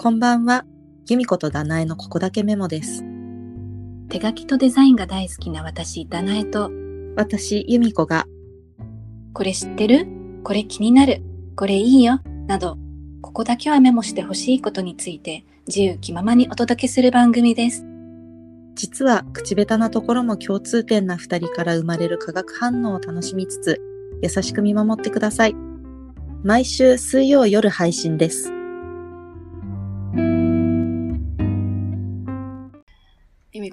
こんばんは。由美子とダナエのここだけメモです。手書きとデザインが大好きな私、ダナエと、私、由美子がこれ知ってる？これ気になるこれいいよなど、ここだけはメモしてほしいことについて自由気ままにお届けする番組です。実は口下手なところも共通点な二人から生まれる化学反応を楽しみつつ、優しく見守ってください。毎週水曜夜配信です。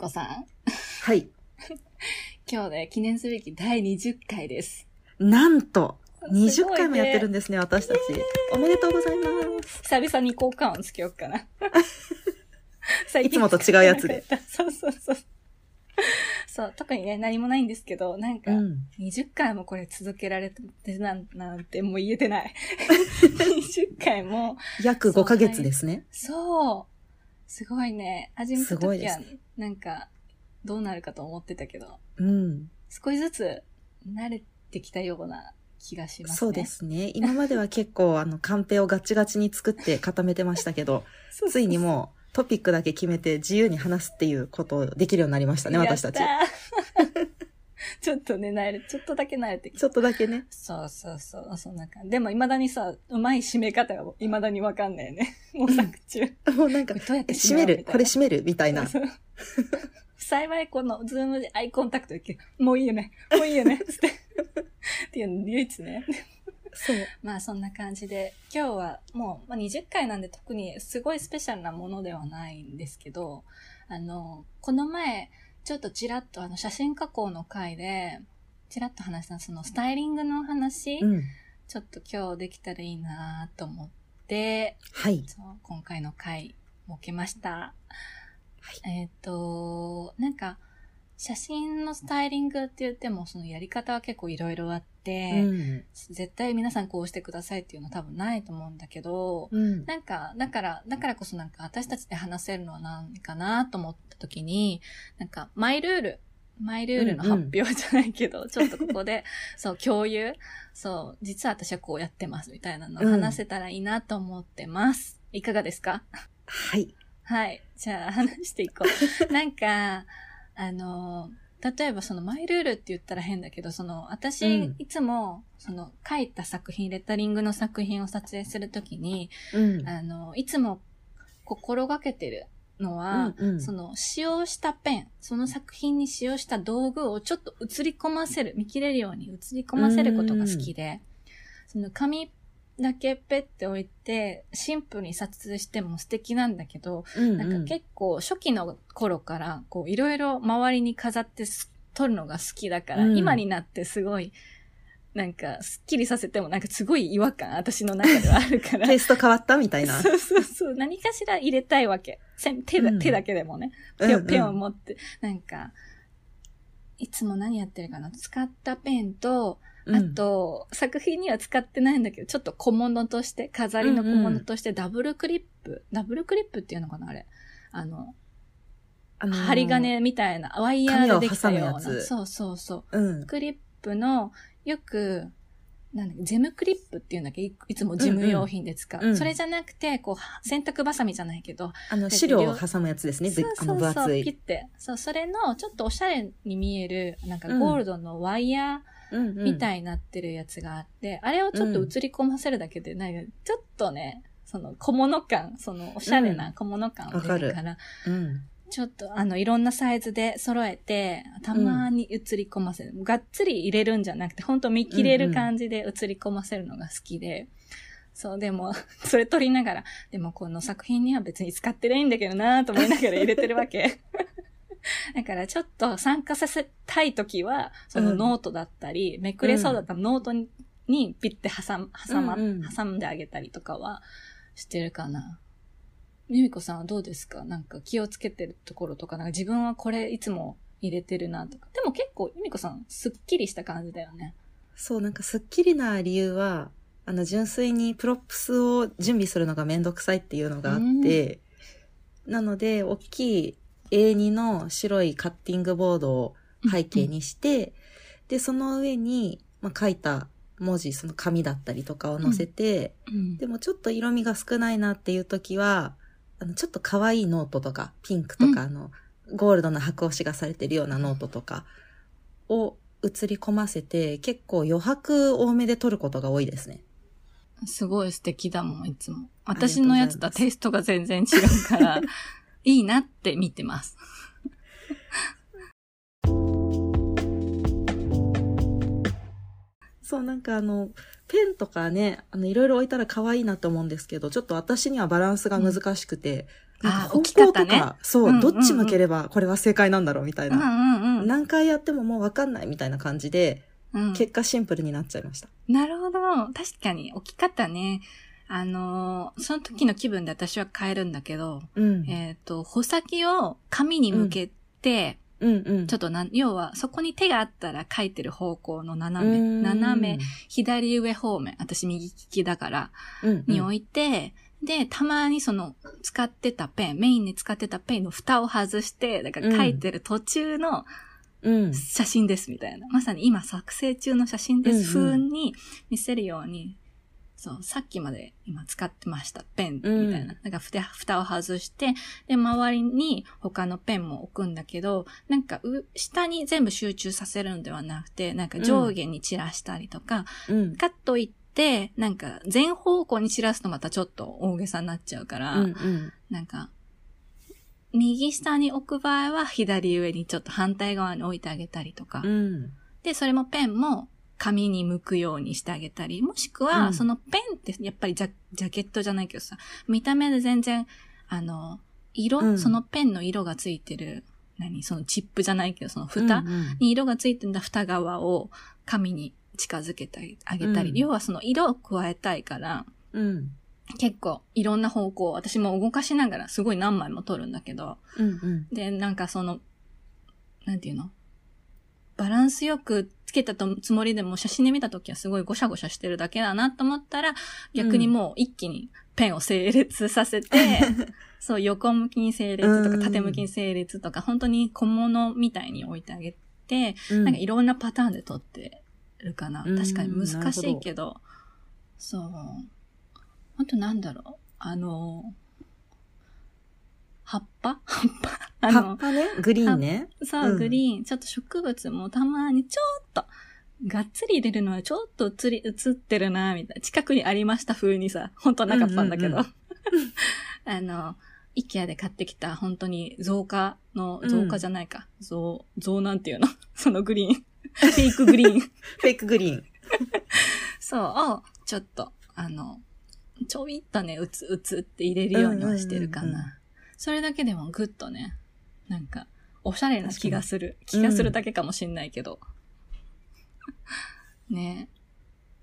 子さん、はい。今日で記念すべき第20回です。なんと、すごい20ね回もやってるんですね、私たち。おめでとうございます。久々に効果音つけようかな。最いつもと違うやつで。そうそうそう。そう、特にね、何もないんですけど、なんか、うん。20回もこれ続けられてなんなんてもう言えてない。20回も、約5ヶ月ですね。そう。すごいね。始めたすごい時は、なんか、どうなるかと思ってたけど、うん。少しずつ慣れてきたような気がしますね。そうで。すね。今までは結構、あの、カンペをガチガチに作って固めてましたけど、ついにもうトピックだけ決めて自由に話すっていうことをできるようになりましたね、私たち。ちょっとね、慣れ、ちょっとだけ慣れてきた。ちょっとだけね。そうそうそう、そんな感じ。でも未だにさ、うまい締め方が未だにわかんないよね。模索中。もうなんか、どうやって閉める、これ閉める？みたいな。幸いこのズームでアイコンタクトできる。もういいよね。もういいよね。つって。っていうの唯一ね。そう。まあそんな感じで、今日はもう、まあ、20回なんで特にすごいスペシャルなものではないんですけど、あの、この前、ちょっとちらっとあの写真加工の回で、ちらっと話したそのスタイリングの話、うん。ちょっと今日できたらいいなと思って、はい。今回の回設けました。えっ、と、なんか、写真のスタイリングって言っても、そのやり方は結構いろいろあって、うん。絶対皆さんこうしてくださいっていうのは多分ないと思うんだけど、うん。なんか、だから、だからこそなんか私たちで話せるのは何かなと思った時に、なんか、マイルール、マイルールの発表じゃないけど、ちょっとここで、そう、共有、そう、実は私はこうやってますみたいなのを話せたらいいなと思ってます。いかがですか？はい。はい。じゃあ話していこう。なんか、あの、例えばそのマイルールって言ったら変だけど、その私、うん。いつもその書いた作品、レタリングの作品を撮影するときに、うん。あの、いつも心がけてるのは、うんうん。その使用したペン、その作品に使用した道具をちょっと映り込ませる、見切れるように映り込ませることが好きで、その紙だけペッて置いて、シンプルに撮影しても素敵なんだけど、うんなんか結構初期の頃から、こういろいろ周りに飾ってす撮るのが好きだから、うん今になってすごい、なんか、スッキリさせてもなんかすごい違和感、私の中ではあるから。テイスト変わったみたいな。そうそうそう。何かしら入れたいわけ。せん手だ、うん手だけでもね。うんうんペンペンを持って。なんか、いつも何やってるかな使ったペンと、あと、作品には使ってないんだけど、ちょっと小物として、飾りの小物として、ダブルクリップ、ダブルクリップっていうのかなあれ？あの、あのー針。金みたいな、ワイヤーでできたような。そうそうそう。うん。クリップの、よく、なんだジェムクリップっていうんだっけ？いいつも事務用品で使う。うんうんそれじゃなくて、こう、洗濯バサミじゃないけど、あの、資料を挟むやつですね。ぶそうそうそう、分厚い。ピッて。そう、それの、ちょっとおしゃれに見える、なんかうんゴールドのワイヤうんーみたい。いになってるやつがあって、あれをちょっと映り込ませるだけで、なんか、ちょっとね、その小物感、そのおしゃれな小物感を出るから、うん。ちょっとあの、いろんなサイズで揃えて、たまに映り込ませる。がっつり入れるんじゃなくて、ほんと見切れる感じで映り込ませるのが好きで。そう、でも、それ撮りながら、でもこの作品には別に使ってないんだけどなと思いながら入れてるわけ。だからちょっと参加させたいときは、そのノートだったり、めくれそうだったらノートににピッて挟む、挟ま、うんうん挟んであげたりとかはしてるかな。ゆみこさんはどうですか？なんか気をつけてるところとか、なんか自分はこれいつも入れてるなとか。でも結構ゆみこさんすっきりした感じだよね。そう、なんかスッキリな理由は、あの、純粋にプロップスを準備するのがめんどくさいっていうのがあって、なので、大きい A2 の白いカッティングボードを背景にして、で、その上に、まあ、書いた文字、その紙だったりとかを載せて、うん。でもちょっと色味が少ないなっていう時は、あの、ちょっと可愛いノートとか、ピンクとか、あの、ゴールドの箔押しがされてるようなノートとかを映り込ませて、結構余白多めで撮ることが多いですね。すごい素敵だもん、いつも。私のやつとはテイストが全然違うから、いいなって見てます。そう、なんかあの、ペンとかね、あの、いろいろ置いたら可愛いなと思うんですけど、ちょっと私にはバランスが難しくて、なんかあー方置き方ね向とか、そう、うんうんうんどっち向ければこれは正解なんだろうみたいうんな。うんうん。何回やってももうわかんないみたいな感じで、うん結果シンプルになっちゃいました。なるほど。確かに置き方ね。あのーその時の気分で私は変えるんだけど、うん。えっ、と、穂先を紙に向けて、うんうん。ちょっとなん、要は、そこに手があったら書いてる方向の斜め、うん斜め、左上方面、私右利きだから、うんうんに置いて、で、たまにその、使ってたペン、メインで使ってたペンの蓋を外して、だから書いてる途中のうん。写真ですみたいな。まさに今作成中の写真ですうんうん風に見せるように、そう、さっきまで今使ってましたペンみたいな。うんなんか蓋蓋を外して、で、周りに他のペンも置くんだけど、なんかう、下に全部集中させるのではなくて、なんか上下に散らしたりとか、うん。カットいって、なんか全方向に散らすとまたちょっと大げさになっちゃうから、うんうん。なんか、右下に置く場合は左上にちょっと反対側に置いてあげたりとか。うん。で、それもペンも紙に向くようにしてあげたり、もしくは、うん。そのペンってやっぱりジャジャケットじゃないけどさ、見た目で全然、あの、色、うん。そのペンの色がついてる、何そのチップじゃないけど、その蓋に色がついてる蓋側を紙に近づけてあげたり、うん。要はその色を加えたいから、うん。結構いろんな方向、私も動かしながらすごい何枚も撮るんだけど、うんうん。で、なんかその、なんていうの？バランスよくつけたとつもりでも写真で見たときはすごいゴシャゴシャしてるだけだなと思ったら、逆にもう一気にペンを整列させて、そう横向きに整列とうんか縦向きに整列とか、本当に小物みたいに置いてあげて、うん。なんかいろんなパターンで撮ってるかな。うん。確かに難しいけど、そう。あとなんだろう。あの、葉っぱ？葉っぱ？あの葉っ、ぱね、グリーンね。そう、うんグリーン。ちょっと植物もたまにちょっと、がっつり入れるのはちょっと映り、映ってるな、みたいな。近くにありました風にさ、本当はなかったんだけど。うんうん あの、イケアで買ってきた本当に増加の、うん増加じゃないか。増、増なんていうの？そのグリーン。フェイクグリーン。フェイクグリーン。そう、を、ちょっと、あの、ちょびっとね、うつうつって入れるようにはしてるかな。うんうんうんうんそれだけでもぐっとね、なんか、おしゃれな気がする。気にがするだけかもしんないけど。ね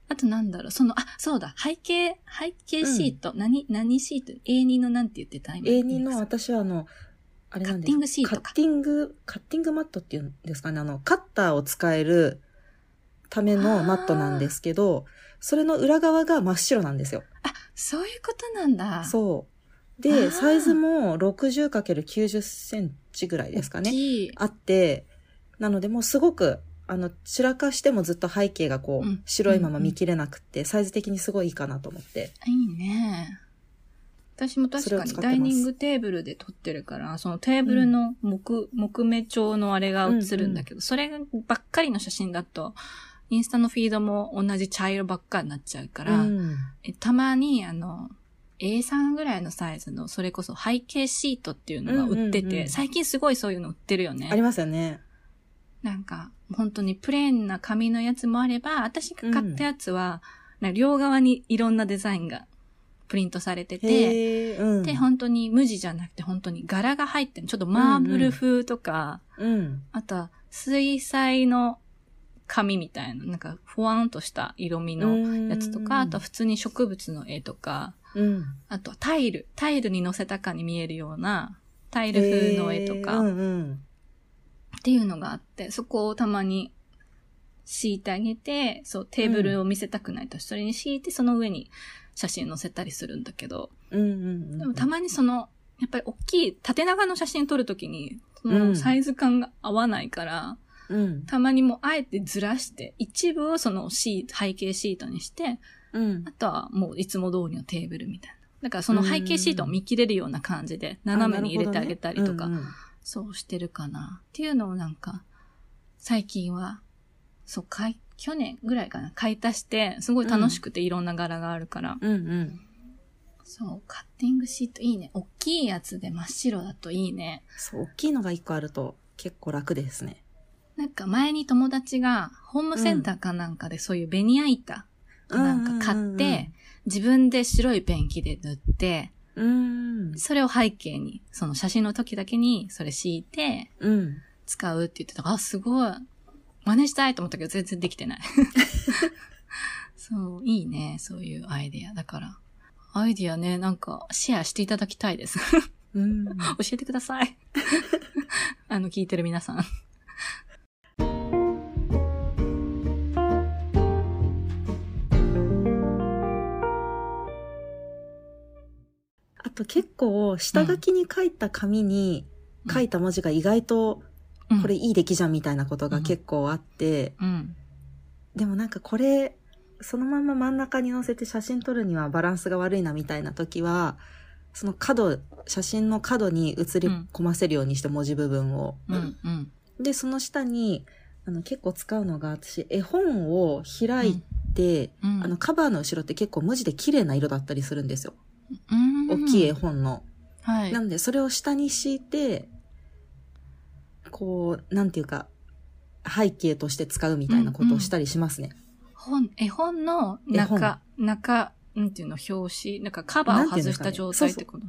あとなんだろう、その、あ、そうだ、背景、背景シート、何、何シート ?A2 のなんて言ってた今 A2 の私はあの、あれなんですカッティングシートかカッティング、カッティングマットっていうんですかね。あの、カッターを使えるためのマットなんですけど、それの裏側が真っ白なんですよ。あ、そういうことなんだ。そう。で、サイズも 60×90 センチぐらいですかね。あって、なのでもうすごく、あの、散らかしてもずっと背景がこう、うん。白いまま見切れなくって、サイズ的にすごいいいかなと思って。いいね。私も確かにダイニングテーブルで撮ってるから、そのテーブルの木、木目調のあれが映るんだけど、そればっかりの写真だと、インスタのフィードも同じ茶色ばっかりになっちゃうから、うん。えたまにあの、A3 ぐらいのサイズの、それこそ背景シートっていうのが売ってて、うんうんうん最近すごいそういうの売ってるよね。ありますよね。なんか、本当にプレーンな紙のやつもあれば、私が買ったやつは、なんか両側にいろんなデザインがプリントされてて、うん。で、本当に無地じゃなくて本当に柄が入ってる。ちょっとマーブル風とか、うん。あとは水彩の紙みたいな、なんかふわんとした色味のやつとか、あとは普通に植物の絵とか、うん、あとはタイル、タイルに乗せたかに見えるようなタイル風の絵とか、へーうんうん。っていうのがあって、そこをたまに敷いてあげて、そう、テーブルを見せたくないと、それに敷いて、その上に写真載せたりするんだけど、うんうんうん。でもたまにその、やっぱり大きい縦長の写真撮るときに、そうのんサイズ感が合わないから、うん。たまにもうあえてずらして、一部をそのシート、背景シートにして、うんあ。とはもういつも通りのテーブルみたいだからその背景シートを見切れるような感じで、斜めに入れてあげたりとか、ねうんうんそうしてるかな。っていうのをなんか、最近は、そう、かい、去年ぐらいかな、買い足して、すごい楽しくていろんな柄があるから。うんうん。そう、カッティングシートいいね。大きいやつで真っ白だといいね。そう、大きいのが一個あると結構楽ですね。なんか前に友達が、ホームセンターかなんかでそういうベニヤ板なんか買って、自分で白いペンキで塗って、うん。それを背景に、その写真の時だけにそれ敷いてうん。使うって言ってたから、あ、すごい。真似したいと思ったけど全然できてない。そう、いいね、そういうアイディア。だから、アイディアね、なんかシェアしていただきたいです。うん。教えてください。あの、聞いてる皆さん。と結構、下書きに書いた紙に書いた文字が意外と、これいい出来じゃんみたいなことが結構あって、うん。でもなんかこれ、そのまま真ん中に載せて写真撮るにはバランスが悪いなみたいな時は、その角、写真の角に写り込ませるようにして文字部分を。うん。うん。で、その下に、あの結構使うのが、私、絵本を開いて、うん。あの、カバーの後ろって結構無地で綺麗な色だったりするんですよ。うん、大きい絵本の。はい。なので、それを下に敷いて、こう、なんていうか、背景として使うみたいなことをしたりしますね。本、絵本の絵本中、中、なんていうの、表紙、なんかカバーを外した状態ってこと？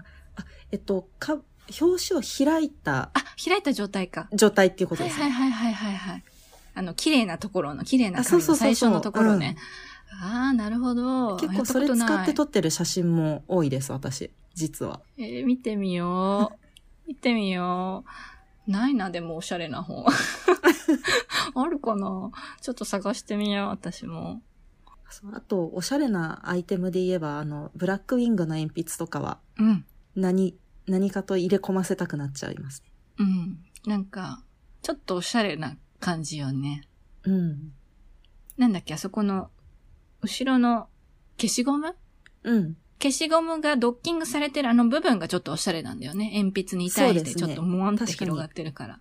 えっと、か、表紙を開いたあ、開いた状態か。状態っていうことはいですね。はいはいはいはいはい。あの、綺麗なところの、綺麗な紙そうそうそうの最初のところね。ああ、なるほど。結構それ使って撮ってる写真も多いです、私。実は。えー見てみよう。見てみよう。ないな、でもおしゃれな本。あるかなちょっと探してみよう、私も。あと、おしゃれなアイテムで言えば、あの、ブラックウィングの鉛筆とかは、うん。何、何かと入れ込ませたくなっちゃいますね。うん。なんか、ちょっとおしゃれな感じよね。うん。なんだっけ、あそこの、後ろの消しゴム？うん。消しゴムがドッキングされてるあの部分がちょっとおしゃれなんだよね。鉛筆に対してちょっとモワンって広がってるから。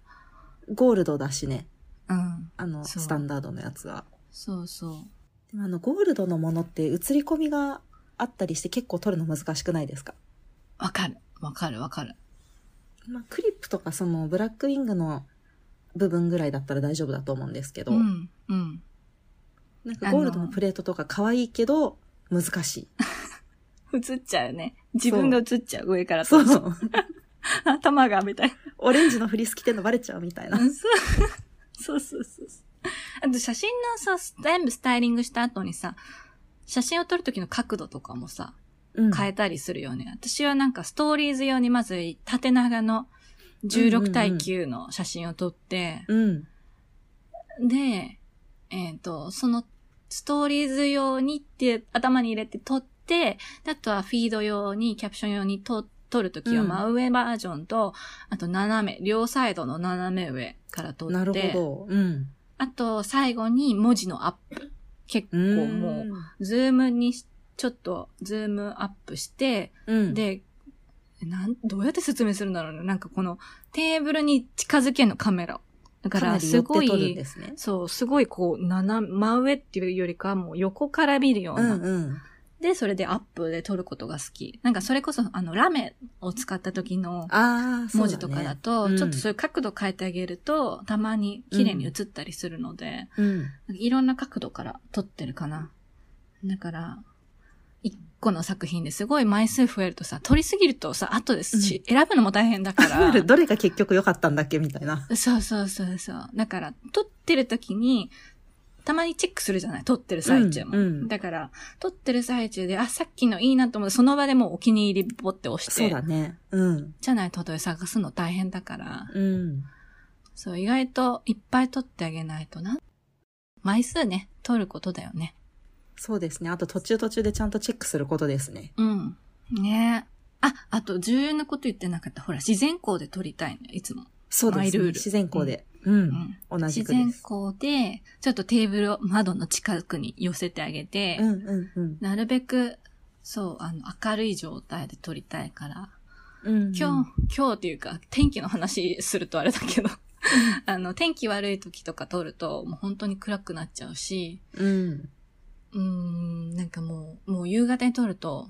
ゴールドだしね。うん。あの、スタンダードのやつは。そうそう。でもあの、ゴールドのものって映り込みがあったりして結構撮るの難しくないですか？わかる。わかるわかる。まあ、クリップとかそのブラックウィングの部分ぐらいだったら大丈夫だと思うんですけど、うん。うん。なんかゴールドのプレートとか可愛いけど難しい。映っちゃうね。自分が映っちゃう。上からそと。う。頭が、みたいな。オレンジのフリース着てんのバレちゃうみたいな。そうそうそうそう。あと写真のさ、全部スタイリングした後にさ、写真を撮るときの角度とかもさ、うん。変えたりするよね。私はなんかストーリーズ用にまず縦長の16対9の写真を撮って、うん。で、えっ、と、そのストーリーズ用にって頭に入れて撮って、であとはフィード用に、キャプション用に撮撮るときはうん真上バージョンと、あと斜め、両サイドの斜め上から撮って、なるほど。うん。あと最後に文字のアップ。結構もう、ズームにしちょっとズームアップして、うん、で、なん、どうやって説明するんだろうね。なんかこのテーブルに近づけんのカメラを。だか、からすごい、ね。そう、すごいこう、斜め、真上っていうよりかはもう横から見るよううな。んうん。で、それでアップで撮ることが好き。なんかそれこそ、あの、ラメを使った時の文字とかだと、うんちょっとそういう角度変えてあげると、たまに綺麗に映ったりするので、うん。いろんな角度から撮ってるかな。だから、一個の作品ですごい枚数増えるとさ、撮りすぎるとさ、後ですし、選ぶのも大変だから。どれが結局良かったんだっけ？みたいな。そうそうそうそう。だから、撮ってる時に、たまにチェックするじゃない？撮ってる最中も。うんうんだから、撮ってる最中で、あ、さっきのいいなと思って、その場でもうお気に入りポって押して、そうだね。うん。じゃないと後で探すの大変だから、うん。そう、意外といっぱい撮ってあげないとな。枚数ね、撮ることだよね。そうですね。あと途中途中でちゃんとチェックすることですね。うん。ねあ、あと重要なこと言ってなかった。ほら、自然光で撮りたいのよ、いつも。そうですね。自然光で。うん。うん。同じ自然くです。光で、ちょっとテーブルを窓の近くに寄せてあげて、うんうんうん。なるべくそう、あの、明るい状態で撮りたいから、うん今日、今日っていうか、天気の話するとあれだけど、あの、天気悪い時とか撮ると、もう本当に暗くなっちゃうし、うん。うーん、なんかもう、もう夕方に撮ると、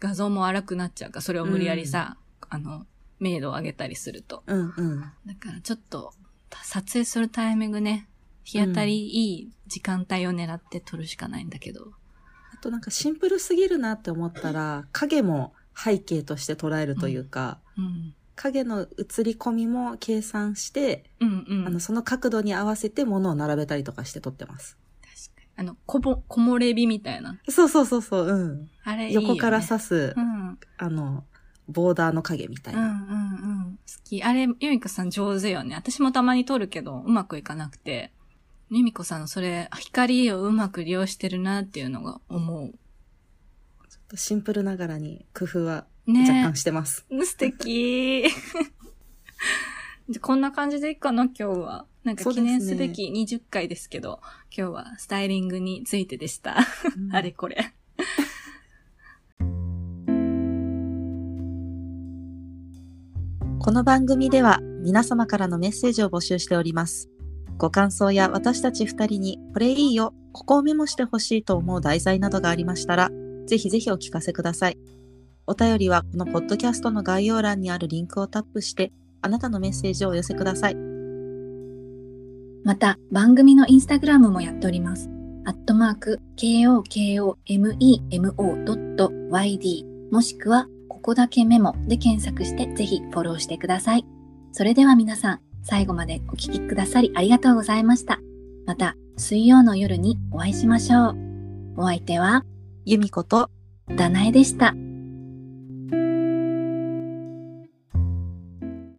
画像も荒くなっちゃうから、それを無理やりさ、あの、明度を上げたりすると。うんうん。だからちょっと、撮影するタイミングね、日当たりいい時間帯を狙って撮るしかないんだけど。あとなんかシンプルすぎるなって思ったら、影も背景として捉えるというか、うん。影の映り込みも計算して、うんうん。あの、その角度に合わせて物を並べたりとかして撮ってます。あの、こぼ、木漏れ日みたいな。そうそうそうそう、うん。あれいいよ、ね。横から刺す、うん。うんあの、ボーダーの影みたいうんうな。ん。好き。あれ、ゆみこさん上手よね。私もたまに撮るけど、うまくいかなくて。ゆみこさんのそれ、光をうまく利用してるなっていうのが思シンプルながらに工夫はう。ね若干してます。素敵。こんな感じでいいかな、今日は。なんか記念すべき20回ですけど、今日はスタイリングについてでした。あれこれ。この番組では皆様からのメッセージを募集しております。ご感想や私たち二人にこれいいよ、ここをメモしてほしいと思う題材などがありましたら、ぜひぜひお聞かせください。お便りはこのポッドキャストの概要欄にあるリンクをタップして、あなたのメッセージをお寄せください。また、番組のインスタグラムもやっております。アットマーク、kokomemo.yd もしくは、ここだけメモで検索してぜひフォローしてください。それでは皆さん、最後までお聞きくださりありがとうございました。また、水曜の夜にお会いしましょう。お相手は、由美子とダナエでした。